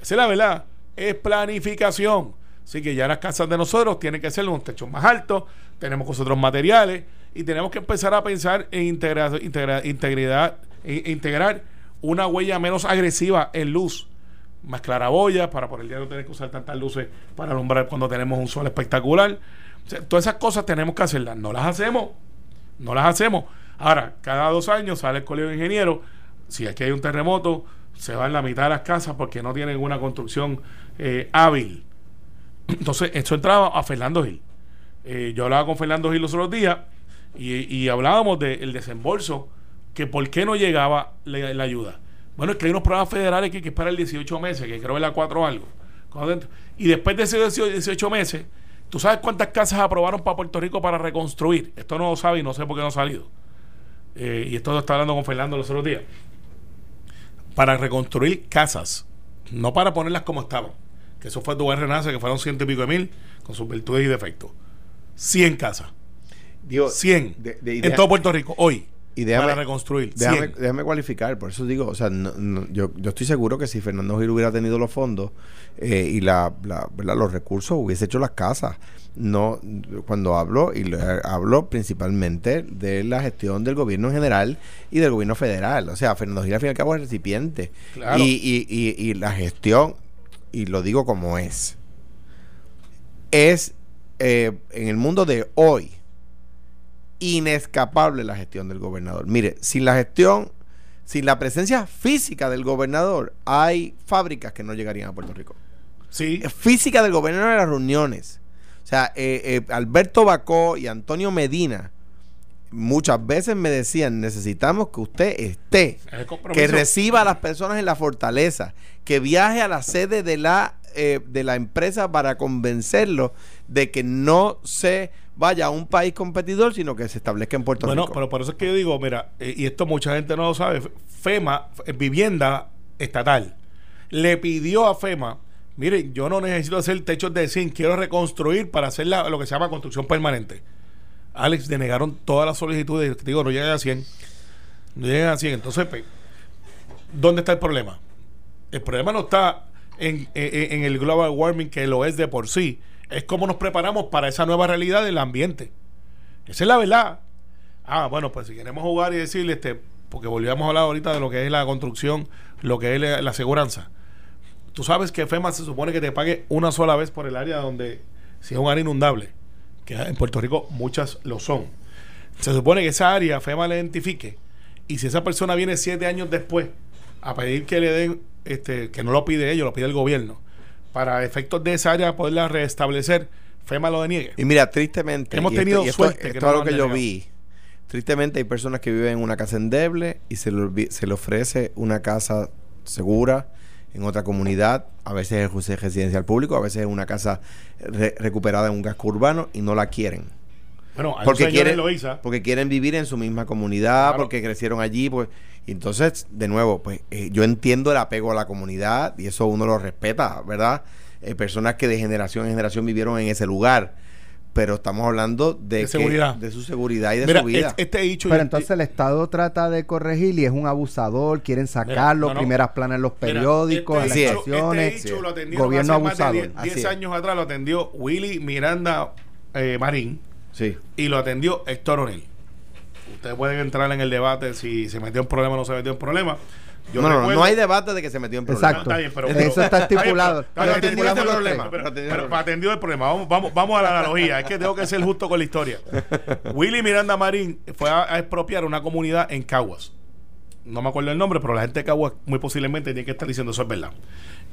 Esa es la verdad. Es planificación. Así que ya las casas de nosotros tienen que ser unos techos más altos, tenemos con otros materiales y tenemos que empezar a pensar en integrar, integra- integridad, in- integrar una huella menos agresiva en luz. Más claraboyas para por el día no tener que usar tantas luces para alumbrar cuando tenemos un sol espectacular. Todas esas cosas tenemos que hacerlas. No las hacemos. No las hacemos. Ahora, cada dos años sale el colegio de ingenieros. Si aquí hay un terremoto, se van la mitad de las casas porque no tienen una construcción eh, hábil. Entonces, esto entraba a Fernando Gil. Eh, yo hablaba con Fernando Gil los otros días y, y hablábamos del desembolso, que por qué no llegaba la, la ayuda. Bueno, es que hay unos programas federales que hay que esperar 18 meses, que creo que la 4 algo. Cuando- Y después de esos 18 meses, ¿tú sabes cuántas casas aprobaron para Puerto Rico para reconstruir? Esto no lo sabe y no sé por qué no ha salido. Eh, y esto lo estaba hablando con Fernando los otros días. Para reconstruir casas, no para ponerlas como estaban. Que eso fue tu Renace, que fueron ciento y pico de mil, con sus virtudes y defectos. 100 casas. Digo, 100 de- de- y en todo Puerto Rico, hoy. Y déjame- para reconstruir. Déjame, 100. déjame cualificar, por eso digo, o sea, no- no, yo, yo estoy seguro que si Fernando Gil hubiera tenido los fondos eh, y la, la- ¿verdad? los recursos, hubiese hecho las casas. No, cuando hablo, y lo- hablo principalmente de la gestión del gobierno en general y del gobierno federal. O sea, Fernando Gil al fin y al cabo es recipiente. Claro. Y, y, y, y la gestión, y lo digo como es, es eh, en el mundo de hoy inescapable la gestión del gobernador. Mire, sin la gestión, sin la presencia física del gobernador, hay fábricas que no llegarían a Puerto Rico. Sí. Física del gobernador en las reuniones. O sea, eh, eh, Alberto Bacó y Antonio Medina muchas veces me decían, necesitamos que usted esté, que reciba a las personas en la fortaleza, que viaje a la sede de la, eh, de la empresa para convencerlo de que no se vaya a un país competidor, sino que se establezca en Puerto Bueno, Rico. pero por eso es que yo digo, mira, eh, y esto mucha gente no lo sabe, FEMA, eh, vivienda estatal, le pidió a FEMA, miren, yo no necesito hacer techos de zinc, quiero reconstruir para hacer la- lo que se llama construcción permanente. Alex, denegaron todas las solicitudes, te digo, no llegan a 100. No llegan a 100. Entonces, pues, ¿dónde está el problema? El problema no está en, el global warming, que lo es de por sí. Es cómo nos preparamos para esa nueva realidad del ambiente. Esa es la verdad. Ah, bueno, pues si queremos jugar y decirle, este, porque volvíamos a hablar ahorita de lo que es la construcción, lo que es la, la aseguranza. Tú sabes que FEMA se supone que te pague una sola vez por el área donde, si es un área inundable, que en Puerto Rico muchas lo son. Se supone que esa área FEMA la identifique y si esa persona viene siete años después a pedir que le den, este, que no lo pide ellos, lo pide el gobierno, para efectos de esa área poderla restablecer, FEMA lo deniegue. Y mira, tristemente, Hemos y esto- tenido y esto, suerte que esto no algo que han yo vi. Tristemente hay personas que viven en una casa endeble y se le, se le ofrece una casa segura en otra comunidad, a veces es residencial público, a veces es una casa re- recuperada en un casco urbano y no la quieren. Bueno, hay Porque quieren, porque quieren vivir en su misma comunidad, Claro. porque crecieron allí, pues y entonces, de nuevo, pues eh, yo entiendo el apego a la comunidad y eso uno lo respeta, ¿verdad? Eh, personas que de generación en generación vivieron en ese lugar, pero estamos hablando de, De que- seguridad. de su seguridad y de Mira, su vida. es- este dicho Pero entonces el Estado trata de corregir y es un abusador, quieren sacarlo, no. primeras planas en los Mira, periódicos, en las Este dicho lo atendieron gobierno hace más de abusador. 10 Así 10 es. años atrás, lo atendió Willy Miranda eh, Marín Sí. y lo atendió Héctor O'Neill. Ustedes pueden entrar en el debate si se metió en problema o no se metió en problema. Yo no, no, no, recuerdo- no hay debate de que se metió en problemas. Exacto. Está bien, pero- Eso pero- está estipulado. pero- atendió el problema, pero- Atendió el problema. atendió el problema. Vamos, vamos, vamos a la analogía. Es que tengo que ser justo con la historia. Willy Miranda Marín fue a, a expropiar una comunidad en Caguas. No me acuerdo el nombre, pero la gente de Caguas muy posiblemente tiene que estar diciendo eso es verdad.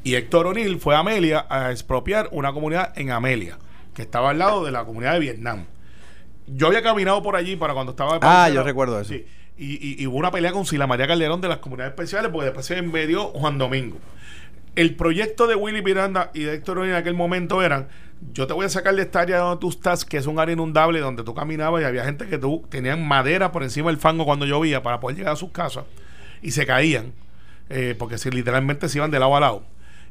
Y Héctor O'Neill fue a Amelia a expropiar una comunidad en Amelia, que estaba al lado de la comunidad de Vietnam. Yo había caminado por allí para cuando estaba... Ah, yo recuerdo eso. Sí. Y, y- y hubo una pelea con Sila María Calderón de las comunidades especiales, porque después se medió Juan Domingo. El proyecto de Willy Miranda y de Héctor en aquel momento eran: yo te voy a sacar de esta área donde tú estás, que es un área inundable, donde tú caminabas y había gente que tú tenían madera por encima del fango cuando llovía para poder llegar a sus casas y se caían, eh, porque si literalmente se iban de lado a lado.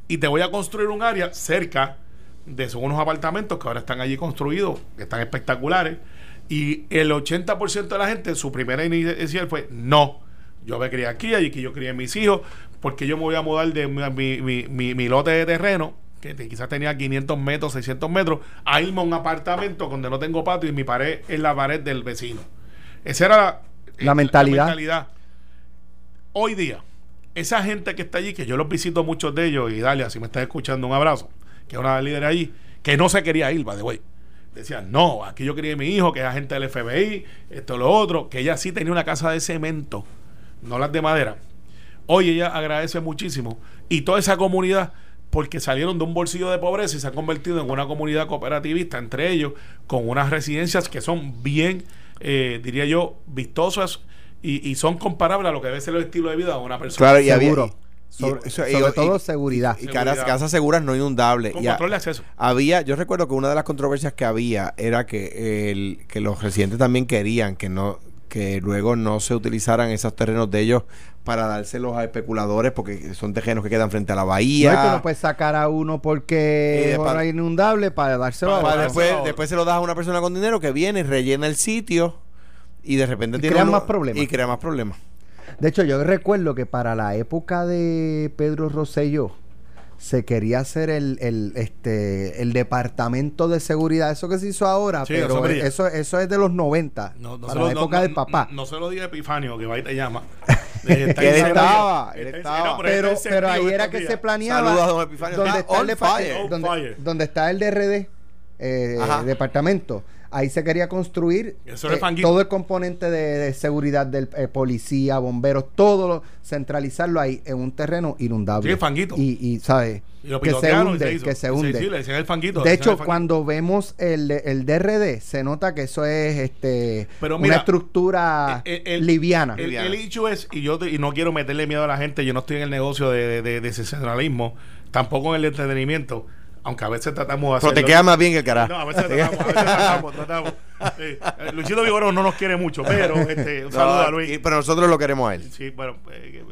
Y te voy a construir un área cerca de son unos apartamentos que ahora están allí construidos, que están espectaculares. Y el 80% de la gente, su primera inicial fue no. Yo me crié aquí, allí que yo crié a mis hijos, porque yo me voy a mudar de mi, mi- mi- lote de terreno, que quizás tenía 500 metros, 600 metros, a irme a un apartamento donde no tengo patio y mi pared es la pared del vecino. Esa era la, La mentalidad. mentalidad. Hoy día, esa gente que está allí, que yo los visito muchos de ellos, y Dalia, si me estás escuchando, un abrazo, que es una líder allí, que no se quería ir, by the way. Decían, no, aquí yo crié a mi hijo, que es agente del FBI, esto, lo otro, que ella sí tenía una casa de cemento, no las de madera. Hoy ella agradece muchísimo y toda esa comunidad porque salieron de un bolsillo de pobreza y se han convertido en una comunidad cooperativista entre ellos con unas residencias que son bien, eh, diría yo, vistosas y, y son comparables a lo que debe ser el estilo de vida de una persona. Claro, y Seguro. Sobre, y- eso- y- sobre y- todo seguridad. Y casas, seguras no inundables. con Y a- control de acceso. había, yo recuerdo que una de las controversias que había era que el, que los residentes también querían que no que luego no se utilizaran esos terrenos de ellos para dárselos a especuladores porque son terrenos que quedan frente a la No bahía. es que no puedes sacar a uno porque es inundable para dárselo Para a Para después- después, después se lo das a una persona con dinero que viene, rellena el sitio y de repente Y tiene crea uno- más problemas. Y crea más problemas. De hecho, yo recuerdo que para la época de Pedro Rosselló se quería hacer el, el, este, el departamento de seguridad, eso que se hizo ahora, Sí, pero eso eso, eso es de los 90, No, no para se la época no- del papá. No, no se lo diga Epifanio, que va y te llama. Eh, él estaba, él estaba. pero, pero ahí era que se planeaba Saludos a don Epifanio, donde está está, el donde, donde está el DRD eh, departamento ahí se quería construir eh, todo el componente de, de seguridad del eh, policía bomberos todo lo, centralizarlo ahí en un terreno inundable Sí, el fanguito. y, y sabes Y lo que se y hunde que se hunde Sí, le decían el fanguito. de hecho, el fanguito. cuando vemos el, el DRD, se nota que eso es este Pero una estructura el- el- liviana. El, hecho es, y yo te- y no quiero meterle miedo a la gente, yo no estoy en el negocio de, de, de sensacionalismo, tampoco en el entretenimiento, aunque a veces tratamos de Pero te hacerlo. queda más bien que el carajo. No, a veces tratamos, a veces tratamos, tratamos. Sí. Eh, Luisito Vigoró no nos quiere mucho, pero este, un No, saludo a Luis. pero nosotros lo queremos a él. Sí, bueno, eh,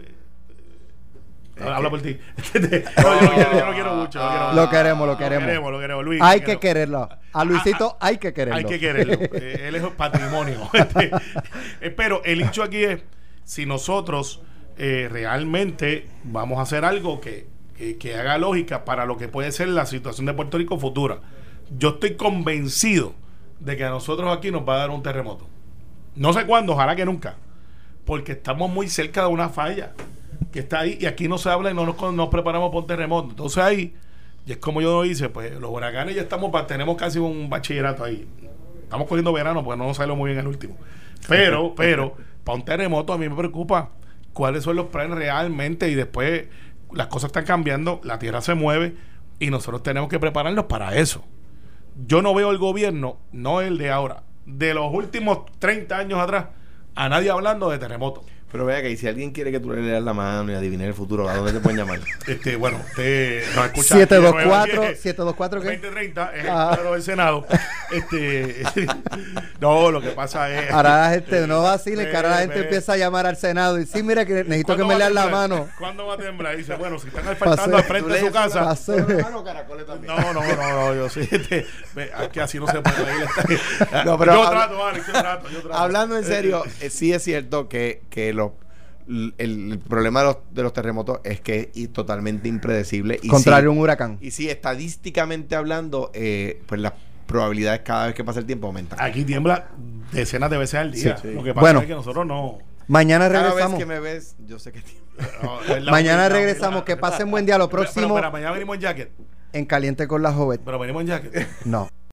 eh, habla por ti. no, yo, lo quiero mucho. Lo, quiero Lo queremos, lo Lo queremos. queremos, lo queremos. Luis, hay que quererlo. A Luisito hay que quererlo. Hay que quererlo. Eh, él es patrimonio. Este, pero el hecho aquí es, si nosotros realmente vamos a hacer algo que, que, que haga lógica para lo que puede ser la situación de Puerto Rico futura. Yo estoy convencido de que a nosotros aquí nos va a dar un terremoto. No sé cuándo, ojalá que nunca. Porque estamos muy cerca de una falla que está ahí y aquí no se habla y no nos, nos preparamos para un terremoto. Entonces ahí, y es como yo lo hice, pues los huracanes ya estamos, tenemos casi un bachillerato ahí. Estamos cogiendo verano porque no nos salió muy bien el último. Pero, pero, para un terremoto a mí me preocupa cuáles son los planes realmente y después las cosas están cambiando, la tierra se mueve y nosotros tenemos que prepararnos para eso. Yo no veo el gobierno, no el de ahora, de los últimos 30 años atrás, a nadie hablando de terremoto. Pero vea que y si alguien quiere que tú le leas la mano y adivines el futuro, ¿a dónde te pueden llamar? Este, bueno, usted nos escucha. 724, 724 724 ¿qué? 2030 es el Ah. cuadro del Senado. Este, no, lo que pasa es. Ahora la gente no vacile, que ahora la gente empieza a llamar al Senado y sí, mira que necesito que ¿Cuándo me lean la mano. ¿Cuándo va a temblar? Y dice, bueno, si están asfaltando al frente de su casa. No, no, no, no, yo sí. Este, aquí así no se puede reír. No, pero yo trato, Alex, yo trato, yo trato. Hablando en Eh, serio, eh, sí es cierto que, que lo- el, el problema de los, de los terremotos es que es totalmente impredecible. Y Contrario a sí, un huracán. y sí, estadísticamente hablando, eh, pues las probabilidades cada vez que pasa el tiempo aumentan. Aquí tiembla decenas de veces al día. Sí, sí. Lo que pasa Bueno. es que nosotros no. Mañana Cada vez regresamos. que me ves, yo sé que tiembla. no, Mañana regresamos. Que pasen buen día. Lo Pero- próximo Pero, pero mañana venimos en jacket. en Caliente con la Joven. Pero venimos en jacket. No.